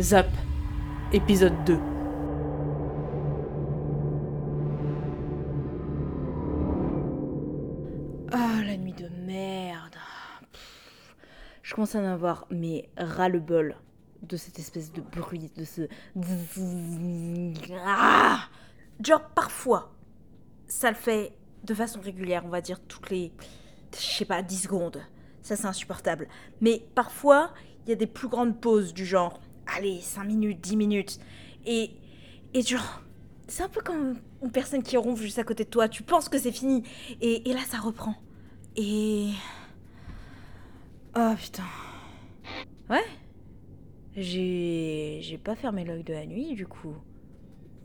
Zap, épisode 2. Ah, la nuit de merde. Je commence à en avoir, mais ras-le-bol de cette espèce de bruit, de ce. Ah Genre, parfois, ça le fait de façon régulière, on va dire toutes les. Je sais pas, 10 secondes. Ça, c'est insupportable. Mais parfois, il y a des plus grandes pauses du genre, allez, 5 minutes, 10 minutes. Et, et genre, c'est un peu comme une personne qui ronfle juste à côté de toi. Tu penses que c'est fini. Et, et là, ça reprend. Et. Oh putain. Ouais. J'ai. J'ai pas fermé l'œil de la nuit, du coup.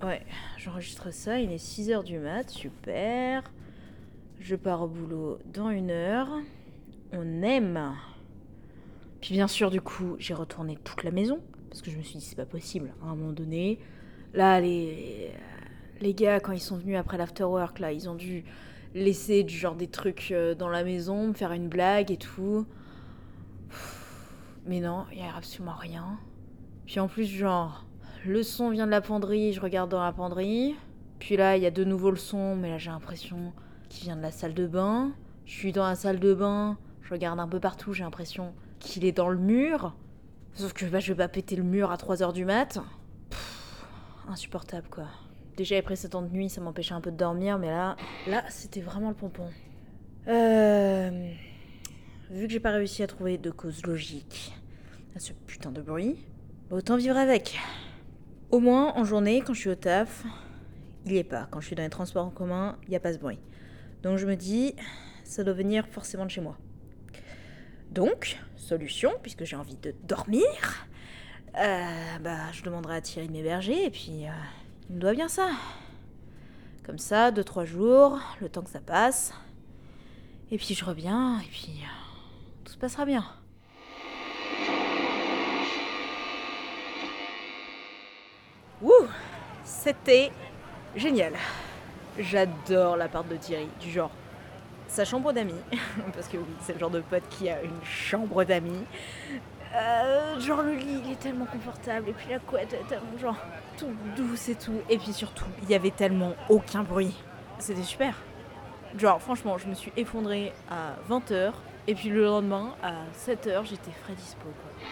Ouais, j'enregistre ça, il est 6h du mat, super. Je pars au boulot dans une heure. On aime. Puis bien sûr, du coup, j'ai retourné toute la maison. Parce que je me suis dit, c'est pas possible. À un moment donné, là, les, les gars, quand ils sont venus après l'afterwork, là, ils ont dû laisser du genre des trucs euh, dans la maison, me faire une blague et tout. Mais non, il y a absolument rien. Puis en plus, genre, le son vient de la penderie, je regarde dans la penderie. Puis là, il y a de nouveau le son, mais là, j'ai l'impression qu'il vient de la salle de bain. Je suis dans la salle de bain, je regarde un peu partout, j'ai l'impression qu'il est dans le mur. Sauf que bah, je vais pas péter le mur à 3h du mat. Insupportable, quoi. Déjà, les précédentes nuits, ça m'empêchait un peu de dormir, mais là, là, c'était vraiment le pompon. Euh... Vu que j'ai pas réussi à trouver de cause logique à ce putain de bruit, bah, autant vivre avec. Au moins, en journée, quand je suis au taf, il y est pas. Quand je suis dans les transports en commun, il n'y a pas ce bruit. Donc je me dis, ça doit venir forcément de chez moi. Donc, solution, puisque j'ai envie de dormir, euh, bah, je demanderai à Thierry de m'héberger, et puis euh, il me doit bien ça. Comme ça, deux, trois jours, le temps que ça passe. Et puis je reviens, et puis euh, tout se passera bien. Wouh C'était génial. J'adore l'appart de Thierry, du genre sa chambre d'amis, parce que oui, c'est le genre de pote qui a une chambre d'amis. Euh, genre le lit, il est tellement confortable, et puis la couette est tellement genre tout douce et tout. Et puis surtout, il y avait tellement aucun bruit. C'était super. Genre franchement, je me suis effondrée à 20h, et puis le lendemain, à 7h, j'étais frais dispo. Quoi.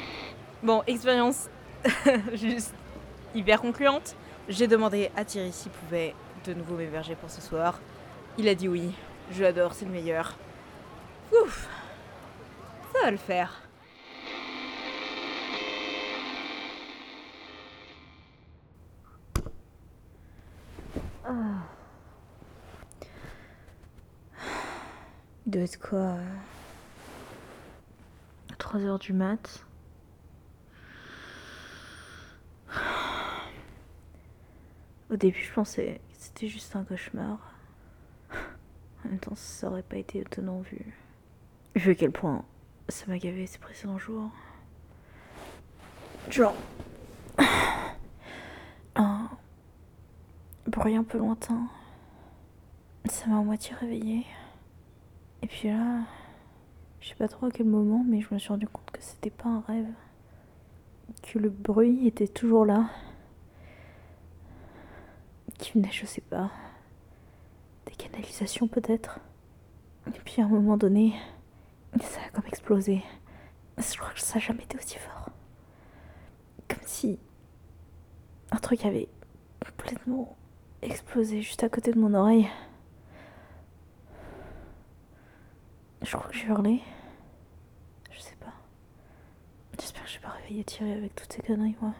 Bon, expérience juste hyper concluante. J'ai demandé à Thierry s'il pouvait de nouveau m'héberger pour ce soir. Il a dit oui. Je l'adore, c'est le meilleur. Ouf Ça va le faire. Il doit être quoi 3 heures du mat? Au début, je pensais que c'était juste un cauchemar. En même temps, ça aurait pas été étonnant vu. Vu à quel point ça m'a gavé ces précédents jours. Genre. Un bruit un peu lointain. Ça m'a à moitié réveillée. Et puis là. Je sais pas trop à quel moment, mais je me suis rendu compte que c'était pas un rêve. Que le bruit était toujours là. Qui venait, je sais pas des canalisations peut-être. Et puis à un moment donné, ça a comme explosé. Je crois que ça n'a jamais été aussi fort. Comme si un truc avait complètement explosé juste à côté de mon oreille. Je crois que j'ai hurlé. Je sais pas. J'espère que je vais pas réveiller Thierry avec toutes ces conneries, moi.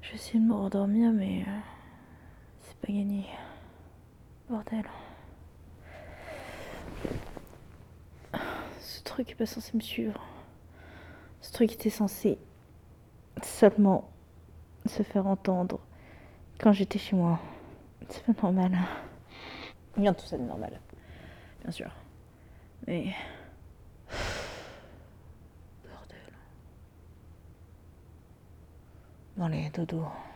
Je vais essayer de me rendormir, mais euh, c'est pas gagné. Bordel. Ce truc est pas censé me suivre. Ce truc était censé seulement se faire entendre quand j'étais chez moi. C'est pas normal. Rien de tout ça de normal. Bien sûr. Mais. Bordel. Bon, allez, dodo.